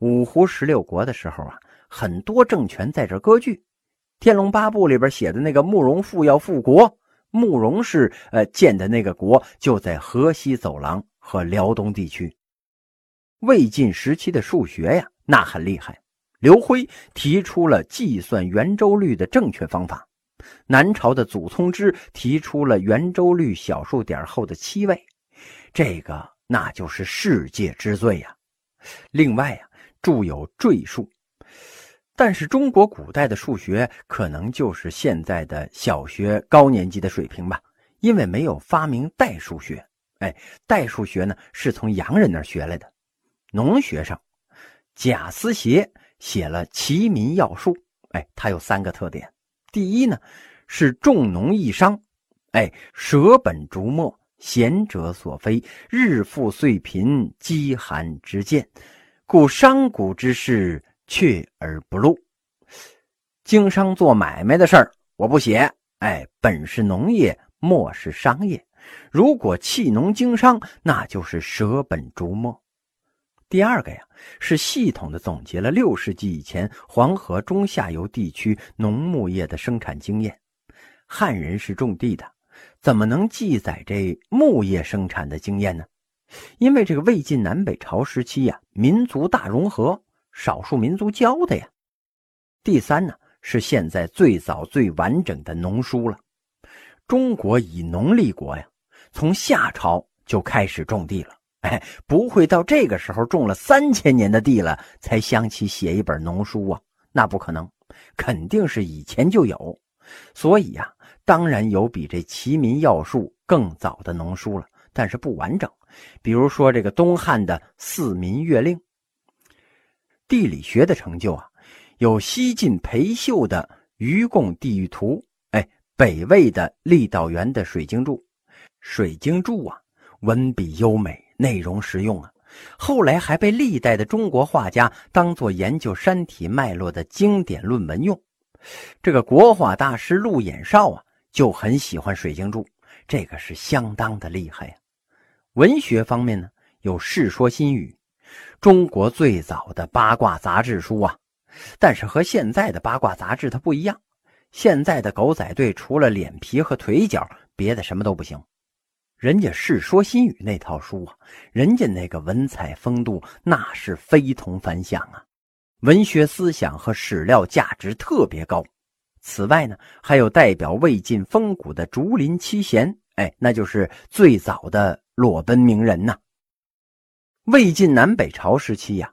五胡十六国的时候啊，很多政权在这割据。《天龙八部》里边写的那个慕容复要复国，慕容氏呃建的那个国就在河西走廊和辽东地区。魏晋时期的数学呀，那很厉害。刘辉提出了计算圆周率的正确方法。南朝的祖冲之提出了圆周率小数点后的七位，这个那就是世界之最呀。另外呀，著有赘述，但是中国古代的数学可能就是现在的小学高年级的水平吧，因为没有发明代数学。哎，代数学呢是从洋人那儿学来的。农学上，贾思勰写了《齐民要术》，哎，它有三个特点。第一呢，是重农抑商，哎，舍本逐末，贤者所非，日富岁贫，饥寒之贱，故商贾之事阙而不录。经商做买卖的事儿我不写，哎，本是农业，末是商业。如果弃农经商，那就是舍本逐末。第二个呀，是系统的总结了六世纪以前黄河中下游地区农牧业的生产经验。汉人是种地的，怎么能记载这牧业生产的经验呢？因为这个魏晋南北朝时期呀，民族大融合，少数民族教的呀。第三呢，是现在最早最完整的农书了。中国以农立国呀，从夏朝就开始种地了。哎，不会到这个时候种了三千年的地了，才想起写一本农书啊？那不可能，肯定是以前就有。所以呀，当然有比这《齐民要术》更早的农书了，但是不完整。比如说这个东汉的《四民月令》。地理学的成就啊，有西晋裴秀的《愚公地域图》，哎，北魏的郦道元的《水经注》。《水经注》啊，文笔优美。内容实用啊，后来还被历代的中国画家当做研究山体脉络的经典论文用。这个国画大师陆演绍啊，就很喜欢《水经注》，这个是相当的厉害呀。文学方面呢，有《世说新语》，中国最早的八卦杂志书啊。但是和现在的八卦杂志它不一样，现在的狗仔队除了脸皮和腿脚，别的什么都不行。人家《世说新语》那套书啊，人家那个文采风度那是非同凡响啊，文学思想和史料价值特别高。此外呢，还有代表魏晋风骨的竹林七贤，哎，那就是最早的裸奔名人呐。魏晋南北朝时期呀，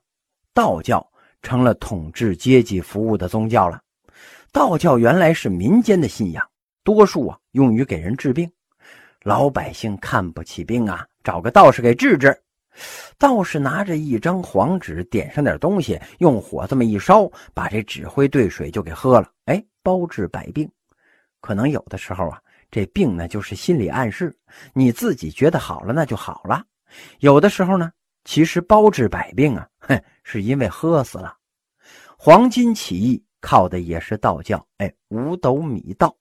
道教成了统治阶级服务的宗教了。道教原来是民间的信仰，多数啊用于给人治病。老百姓看不起病啊，找个道士给治治。道士拿着一张黄纸，点上点东西，用火这么一烧，把这纸灰兑水就给喝了。哎，包治百病。可能有的时候啊，这病呢就是心理暗示，你自己觉得好了，那就好了。有的时候呢，其实包治百病啊，哼，是因为喝死了。黄巾起义靠的也是道教，哎，五斗米道。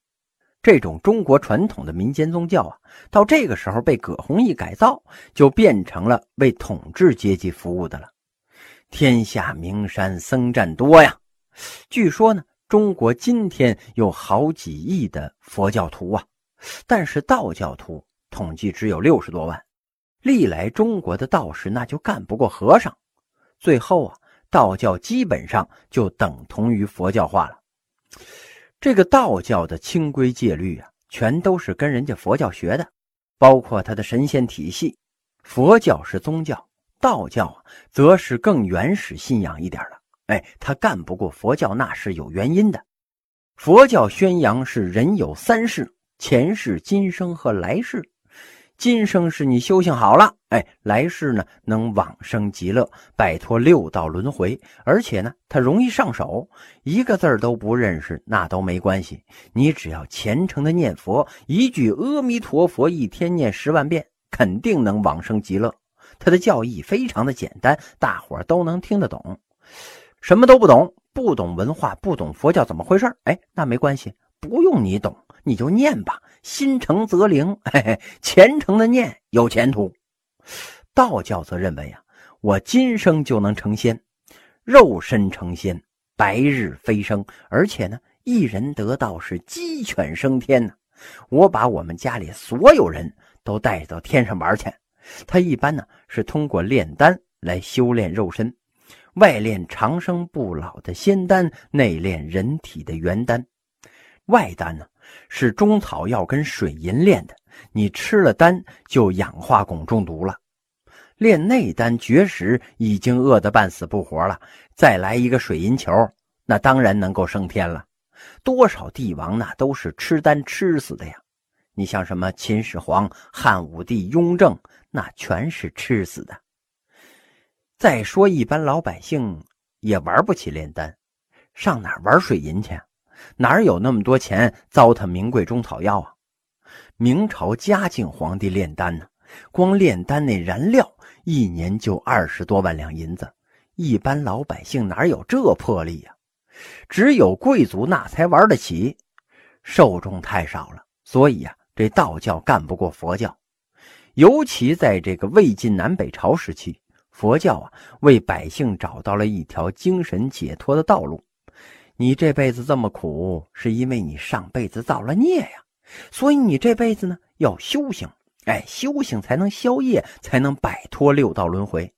这种中国传统的民间宗教啊，到这个时候被葛洪一改造，就变成了为统治阶级服务的了。天下名山僧占多呀，据说呢，中国今天有好几亿的佛教徒啊，但是道教徒统计只有六十多万。历来中国的道士那就干不过和尚，最后啊，道教基本上就等同于佛教化了。这个道教的清规戒律啊，全都是跟人家佛教学的，包括他的神仙体系。佛教是宗教，道教啊，则是更原始信仰一点了。哎，他干不过佛教，那是有原因的。佛教宣扬是人有三世：前世、今生和来世。今生是你修行好了，哎，来世呢能往生极乐，摆脱六道轮回，而且呢，它容易上手，一个字儿都不认识那都没关系，你只要虔诚的念佛，一句阿弥陀佛，一天念十万遍，肯定能往生极乐。它的教义非常的简单，大伙都能听得懂。什么都不懂，不懂文化，不懂佛教怎么回事哎，那没关系，不用你懂。你就念吧，心诚则灵，嘿嘿，虔诚的念有前途。道教则认为啊，我今生就能成仙，肉身成仙，白日飞升，而且呢，一人得道是鸡犬升天呢。我把我们家里所有人都带到天上玩去。他一般呢是通过炼丹来修炼肉身，外炼长生不老的仙丹，内炼人体的元丹。外丹呢是中草药跟水银炼的，你吃了丹就氧化汞中毒了。炼内丹绝食已经饿得半死不活了，再来一个水银球，那当然能够升天了。多少帝王那都是吃丹吃死的呀！你像什么秦始皇、汉武帝、雍正，那全是吃死的。再说一般老百姓也玩不起炼丹，上哪玩水银去？哪有那么多钱糟蹋名贵中草药啊？明朝嘉靖皇帝炼丹呢，光炼丹那燃料一年就二十多万两银子，一般老百姓哪有这魄力呀？只有贵族那才玩得起，受众太少了，所以呀，这道教干不过佛教。尤其在这个魏晋南北朝时期，佛教啊为百姓找到了一条精神解脱的道路。你这辈子这么苦，是因为你上辈子造了孽呀，所以你这辈子呢要修行，哎，修行才能消业，才能摆脱六道轮回。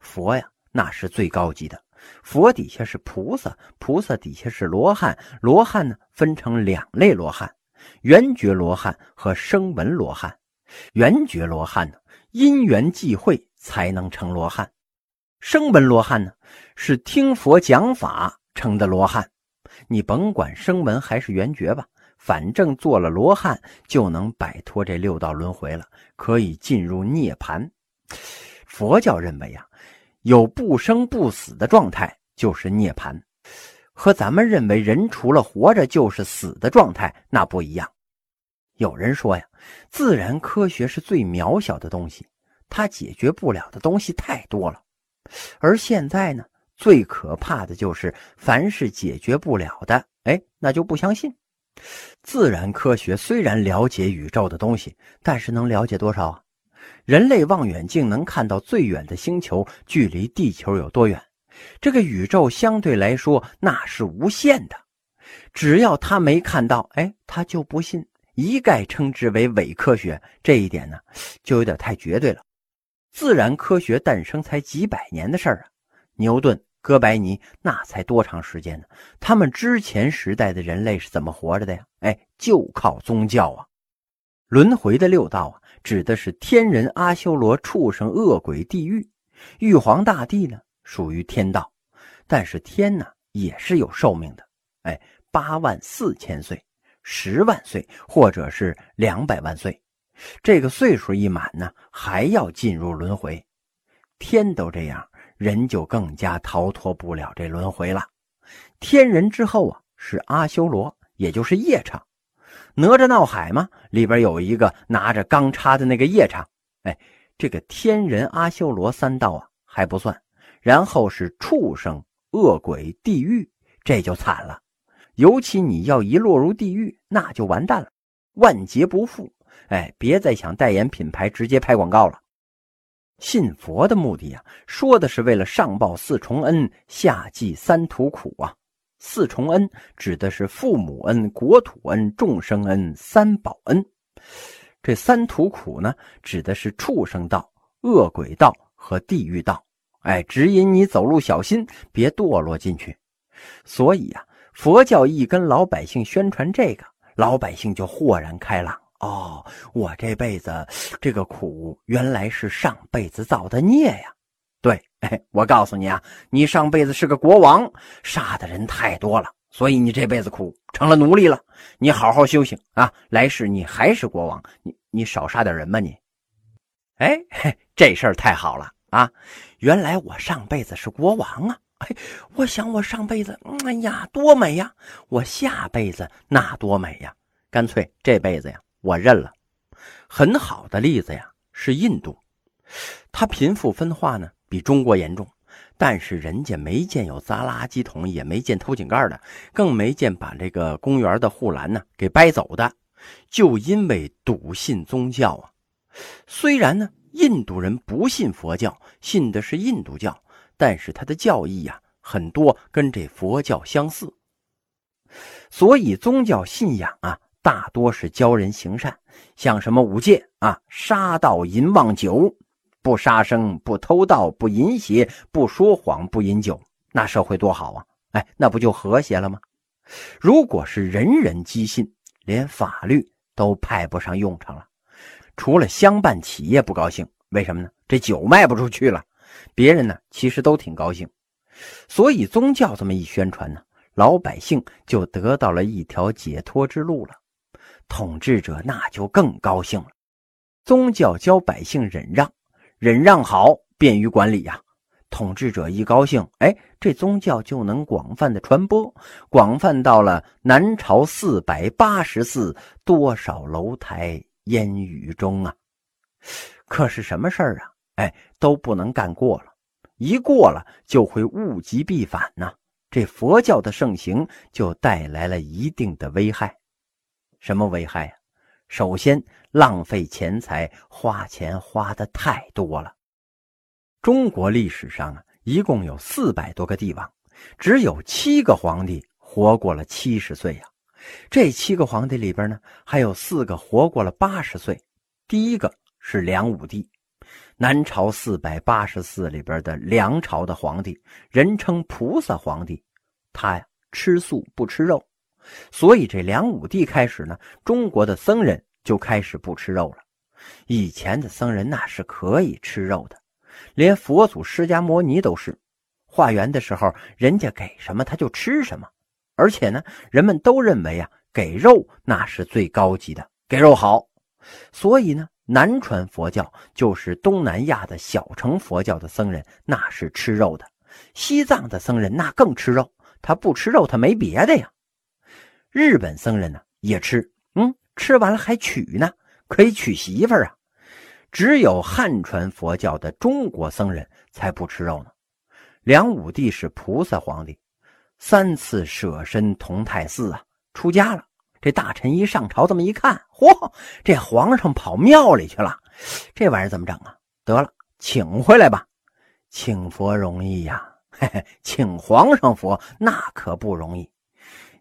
佛呀，那是最高级的。佛底下是菩萨，菩萨底下是罗汉，罗汉呢分成两类罗汉：圆觉罗汉和声闻罗汉。圆觉罗汉呢，因缘际会才能成罗汉；声闻罗汉呢，是听佛讲法成的罗汉。你甭管声闻还是圆觉吧，反正做了罗汉就能摆脱这六道轮回了，可以进入涅槃。佛教认为啊。有不生不死的状态就是涅槃，和咱们认为人除了活着就是死的状态那不一样。有人说呀，自然科学是最渺小的东西，它解决不了的东西太多了。而现在呢，最可怕的就是凡是解决不了的，哎，那就不相信。自然科学虽然了解宇宙的东西，但是能了解多少啊？人类望远镜能看到最远的星球距离地球有多远？这个宇宙相对来说那是无限的。只要他没看到，哎，他就不信，一概称之为伪科学。这一点呢，就有点太绝对了。自然科学诞生才几百年的事儿啊，牛顿、哥白尼那才多长时间呢？他们之前时代的人类是怎么活着的呀？哎，就靠宗教啊。轮回的六道啊。指的是天人、阿修罗、畜生、恶鬼、地狱。玉皇大帝呢，属于天道，但是天呢也是有寿命的，哎，八万四千岁、十万岁，或者是两百万岁。这个岁数一满呢，还要进入轮回。天都这样，人就更加逃脱不了这轮回了。天人之后啊，是阿修罗，也就是夜叉。哪吒闹海吗？里边有一个拿着钢叉的那个夜叉。哎，这个天人阿修罗三道啊还不算，然后是畜生、恶鬼、地狱，这就惨了。尤其你要一落入地狱，那就完蛋了，万劫不复。哎，别再想代言品牌，直接拍广告了。信佛的目的啊，说的是为了上报四重恩，下济三途苦啊。四重恩指的是父母恩、国土恩、众生恩、三宝恩。这三途苦呢，指的是畜生道、恶鬼道和地狱道。哎，指引你走路小心，别堕落进去。所以啊，佛教一跟老百姓宣传这个，老百姓就豁然开朗。哦，我这辈子这个苦，原来是上辈子造的孽呀。对，哎，我告诉你啊，你上辈子是个国王，杀的人太多了，所以你这辈子苦，成了奴隶了。你好好修行啊，来世你还是国王，你你少杀点人吧你。哎，这事儿太好了啊！原来我上辈子是国王啊！哎，我想我上辈子，哎呀，多美呀！我下辈子那多美呀！干脆这辈子呀，我认了。很好的例子呀，是印度，它贫富分化呢。比中国严重，但是人家没见有砸垃圾桶，也没见偷井盖的，更没见把这个公园的护栏呢给掰走的，就因为笃信宗教啊。虽然呢，印度人不信佛教，信的是印度教，但是他的教义呀很多跟这佛教相似，所以宗教信仰啊，大多是教人行善，像什么五戒啊，杀盗淫妄酒，不杀生，不偷盗，不淫邪，不说谎，不饮酒，那社会多好啊！哎，那不就和谐了吗？如果是人人积信，连法律都派不上用场了。除了相伴企业不高兴，为什么呢？这酒卖不出去了。别人呢，其实都挺高兴。所以宗教这么一宣传呢，老百姓就得到了一条解脱之路了。统治者那就更高兴了。宗教教百姓忍让，忍让好，便于管理呀。统治者一高兴，哎，这宗教就能广泛的传播，广泛到了南朝四百八十寺，多少楼台烟雨中啊！可是什么事儿啊？哎，都不能干过了，一过了就会物极必反呐。这佛教的盛行就带来了一定的危害。什么危害呀？首先，浪费钱财，花钱花的太多了。中国历史上啊，一共有四百多个帝王，只有七个皇帝活过了七十岁呀。这七个皇帝里边呢，还有四个活过了八十岁。第一个是梁武帝。南朝四百八十四里边的梁朝的皇帝，人称菩萨皇帝，他呀吃素不吃肉，所以这梁武帝开始呢，中国的僧人就开始不吃肉了。以前的僧人那是可以吃肉的，连佛祖释迦摩尼都是，化缘的时候人家给什么他就吃什么，而且呢，人们都认为啊，给肉那是最高级的，给肉好，所以呢。南传佛教就是东南亚的小乘佛教的僧人，那是吃肉的；西藏的僧人那更吃肉，他不吃肉他没别的呀。日本僧人呢也吃，嗯，吃完了还娶呢，可以娶媳妇啊。只有汉传佛教的中国僧人才不吃肉呢。梁武帝是菩萨皇帝，三次舍身同泰寺啊，出家了。这大臣一上朝，这么一看，嚯，这皇上跑庙里去了，这玩意儿怎么整啊？得了，请回来吧。请佛容易呀，嘿嘿，请皇上佛那可不容易。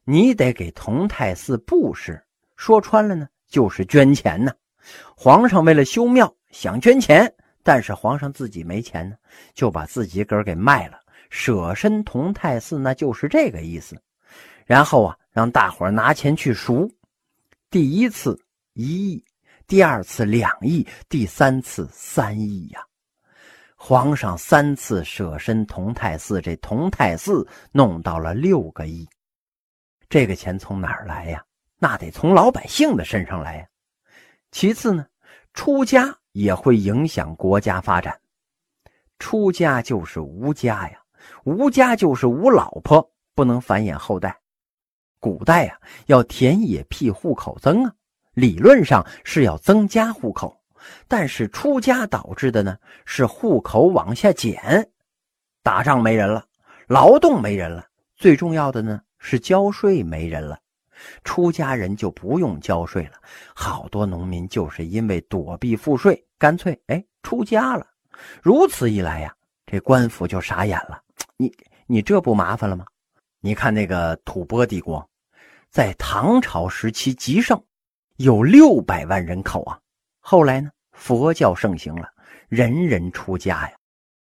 你得给同泰寺布施，说穿了呢，就是捐钱呢。皇上为了修庙想捐钱，但是皇上自己没钱呢，就把自己个儿给卖了，舍身同泰寺，那就是这个意思。然后啊。让大伙拿钱去赎，第一次一亿，第二次两亿，第三次三亿呀！皇上三次舍身同泰寺，这同泰寺弄到了六个亿。这个钱从哪儿来呀？那得从老百姓的身上来呀。其次呢，出家也会影响国家发展。出家就是无家呀，无家就是无老婆，不能繁衍后代。古代啊，要田野辟户口增啊，理论上是要增加户口，但是出家导致的呢是户口往下减，打仗没人了，劳动没人了，最重要的呢是交税没人了，出家人就不用交税了，好多农民就是因为躲避赋税，干脆哎出家了，如此一来呀，这官府就傻眼了，你你这不麻烦了吗？你看那个吐蕃帝国。在唐朝时期极盛，有六百万人口啊。后来呢，佛教盛行了，人人出家呀。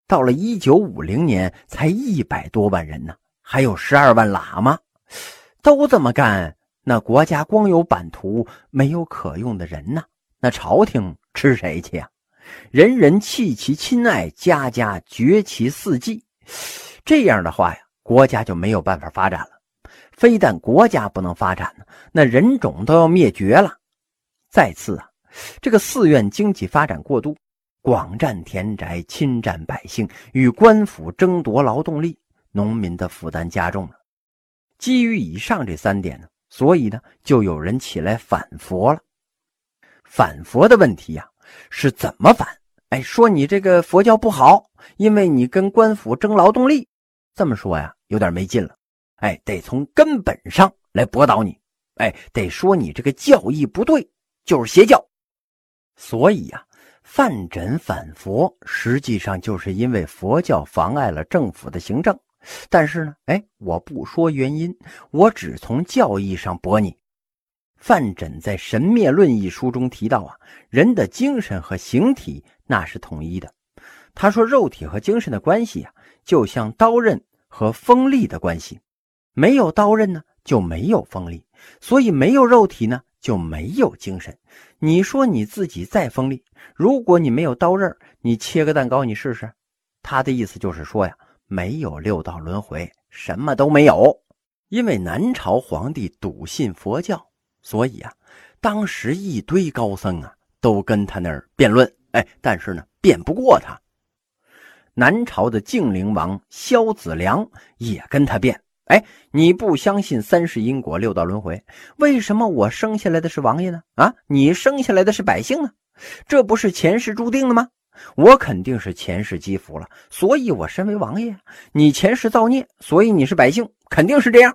到了一九五零年，才一百多万人呢，还有十二万喇嘛。都这么干，那国家光有版图，没有可用的人呢，那朝廷吃谁去呀？人人弃其亲爱，家家绝其四季。这样的话呀，国家就没有办法发展了。非但国家不能发展呢，那人种都要灭绝了。再次啊，这个寺院经济发展过度，广占田宅，侵占百姓，与官府争夺劳动力，农民的负担加重了。基于以上这三点呢，所以呢，就有人起来反佛了。反佛的问题呀，是怎么反？哎，说你这个佛教不好，因为你跟官府争劳动力。这么说呀，有点没劲了。哎，得从根本上来驳倒你，哎，得说你这个教义不对，就是邪教。所以呀，范缜反佛，实际上就是因为佛教妨碍了政府的行政，但是呢，哎，我不说原因，我只从教义上驳你。范缜在《神灭论》一书中提到啊，人的精神和形体那是统一的。他说，肉体和精神的关系啊，就像刀刃和锋利的关系，没有刀刃呢，就没有锋利，所以没有肉体呢，就没有精神。你说你自己再锋利，如果你没有刀刃，你切个蛋糕你试试。他的意思就是说呀。没有六道轮回，什么都没有。因为南朝皇帝笃信佛教，所以啊，当时一堆高僧啊都跟他那儿辩论。哎，但是呢，辩不过他。南朝的晋灵王萧子良也跟他辩。哎，你不相信三世因果、六道轮回，为什么我生下来的是王爷呢？啊，你生下来的是百姓呢？这不是前世注定的吗？我肯定是前世积福了，所以我身为王爷。你前世造孽，所以你是百姓，肯定是这样。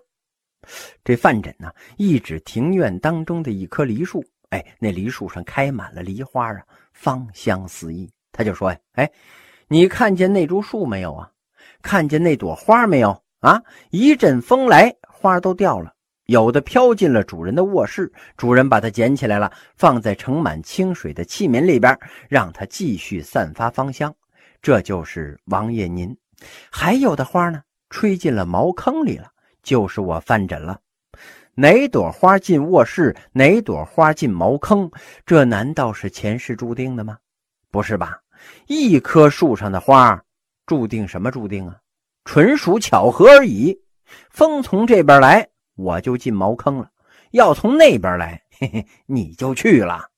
这范缜呢，一指庭院当中的一棵梨树，哎，那梨树上开满了梨花啊，芳香四溢。他就说呀，哎，你看见那株树没有啊？看见那朵花没有啊？一阵风来，花都掉了。有的飘进了主人的卧室，主人把它捡起来了，放在盛满清水的器皿里边，让它继续散发芳香。这就是王爷您。还有的花呢，吹进了茅坑里了，就是我范缜了。哪朵花进卧室，哪朵花进茅坑，这难道是前世注定的吗？不是吧？一棵树上的花，注定什么注定啊？纯属巧合而已。风从这边来。我就进茅坑了，要从那边来，嘿嘿，你就去了。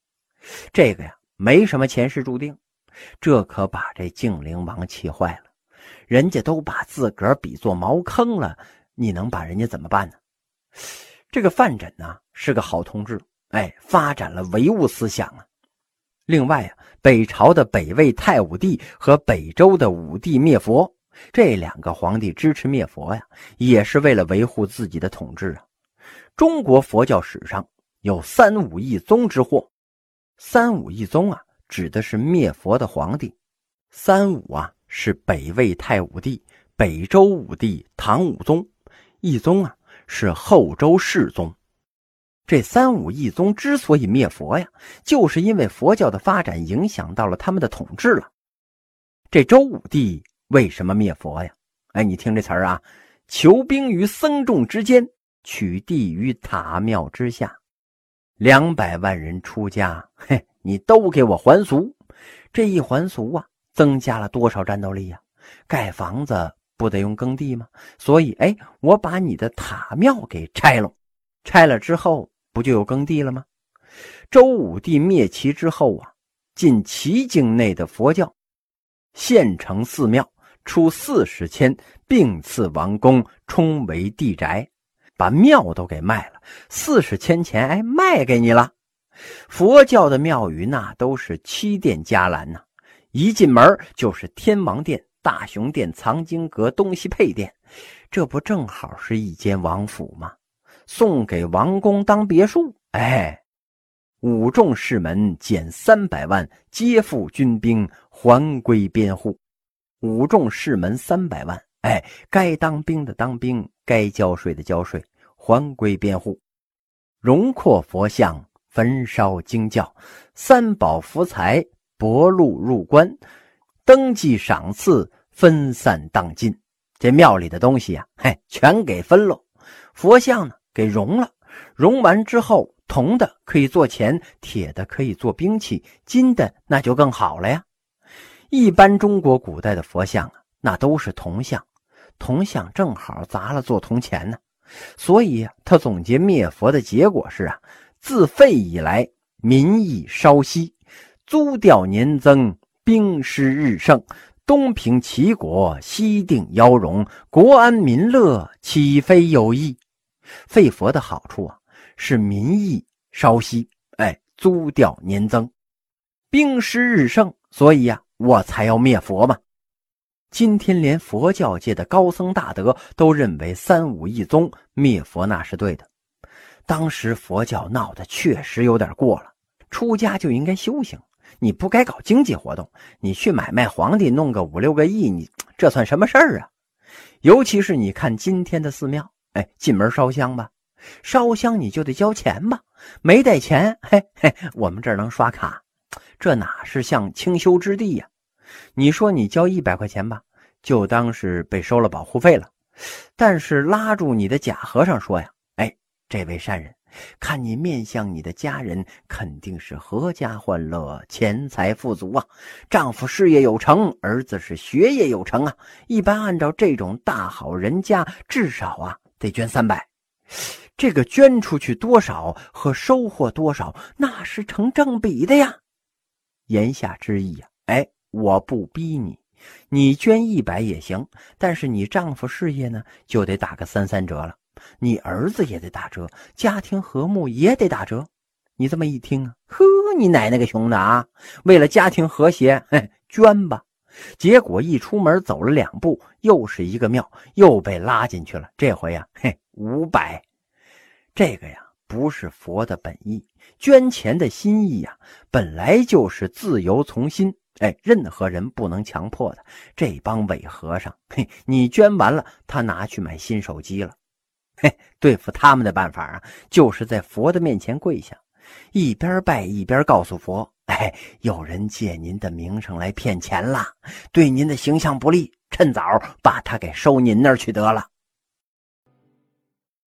这个呀，没什么前世注定，这可把这净灵王气坏了。人家都把自个儿比作茅坑了，你能把人家怎么办呢？这个范缜呢是个好同志，哎，发展了唯物思想啊。另外啊，北朝的北魏太武帝和北周的武帝灭佛。这两个皇帝支持灭佛呀，也是为了维护自己的统治啊。中国佛教史上有三武一宗之祸，三武一宗啊，指的是灭佛的皇帝。三武啊，是北魏太武帝、北周武帝唐武宗；一宗啊，是后周世宗。这三武一宗之所以灭佛呀，就是因为佛教的发展影响到了他们的统治了。这周武帝。为什么灭佛呀？哎，你听这词儿啊，求兵于僧众之间，取地于塔庙之下，两百万人出家，嘿，你都给我还俗。这一还俗啊，增加了多少战斗力呀？盖房子不得用耕地吗？所以，哎，我把你的塔庙给拆了，拆了之后不就有耕地了吗？周武帝灭齐之后啊，进齐境内的佛教，县城寺庙。出四十千，并赐王宫，充为地宅，把庙都给卖了。四十千钱，哎，卖给你了。佛教的庙宇那都是七殿伽蓝呐，一进门就是天王殿、大雄殿、藏经阁、东西配殿，这不正好是一间王府吗？送给王公当别墅。哎，五众士门减三百万，皆付军兵，还归边户。武仲士门三百万，哎，该当兵的当兵，该交税的交税，还归边户。荣阔佛像，焚烧经教，三宝福财，薄禄入关，登记赏赐，分散当尽。这庙里的东西呀，嘿，全给分喽。佛像呢，给熔了，熔完之后，铜的可以做钱，铁的可以做兵器，金的那就更好了呀。一般中国古代的佛像啊，那都是铜像，铜像正好砸了做铜钱呢。所以他总结灭佛的结果是啊，自废以来，民意稍息，租调年增，兵师日盛，东平齐国，西定妖荣，国安民乐，岂非有益？废佛的好处啊，是民意稍息，哎，租调年增，兵师日盛，所以呀。我才要灭佛嘛！今天连佛教界的高僧大德都认为三武一宗灭佛那是对的。当时佛教闹得确实有点过了，出家就应该修行，你不该搞经济活动，你去买卖皇帝弄个五六个亿，你这算什么事儿啊？尤其是你看今天的寺庙，哎，进门烧香吧，烧香你就得交钱吧，没带钱，嘿嘿，我们这儿能刷卡，这哪是像清修之地呀？你说你交一百块钱吧，就当是被收了保护费了。但是拉住你的假和尚说呀：“哎，这位善人，看你面向，你的家人肯定是阖家欢乐，钱财富足啊。丈夫事业有成，儿子是学业有成啊。一般按照这种大好人家，至少啊得捐三百。这个捐出去多少和收获多少，那是成正比的呀。言下之意呀，我不逼你。”你捐一百也行，但是你丈夫事业呢，就得打个三三折了。你儿子也得打折，家庭和睦也得打折。你这么一听啊，呵，你奶奶个熊的啊！为了家庭和谐，嘿，捐吧。结果一出门走了两步，又是一个庙，又被拉进去了。这回呀，嘿，五百。这个呀，不是佛的本意。捐钱的心意呀，本来就是自由从心。哎，任何人不能强迫的。这帮伪和尚，嘿，你捐完了，他拿去买新手机了。嘿，对付他们的办法啊，就是在佛的面前跪下，一边拜一边告诉佛：“哎，有人借您的名声来骗钱了，对您的形象不利，趁早把他给收您那儿去得了。”